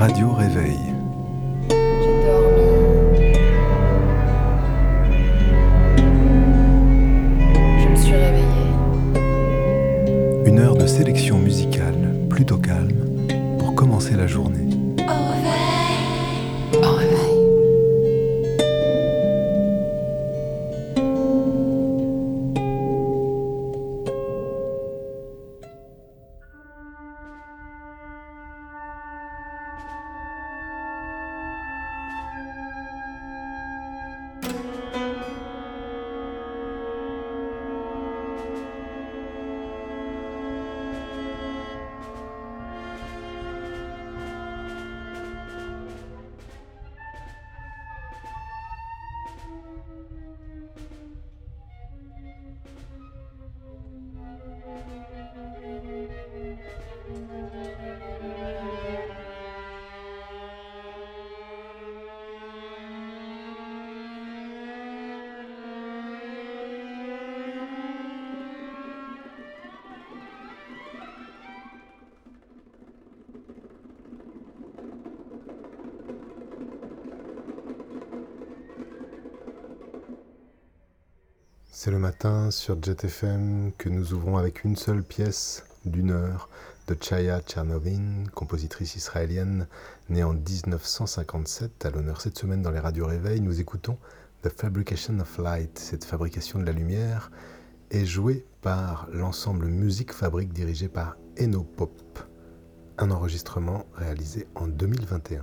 Radio Réveil. J'ai dormi. Je me suis réveillée. Une heure de sélection musicale plutôt calme pour commencer la journée. Matin sur JetFM que nous ouvrons avec une seule pièce d'une heure de Chaya Tchernovin, compositrice israélienne née en 1957. À l'honneur cette semaine dans les radios réveil, nous écoutons The Fabrication of Light. Cette fabrication de la lumière est jouée par l'ensemble Musique Fabrique dirigé par Eno Pop. Un enregistrement réalisé en 2021.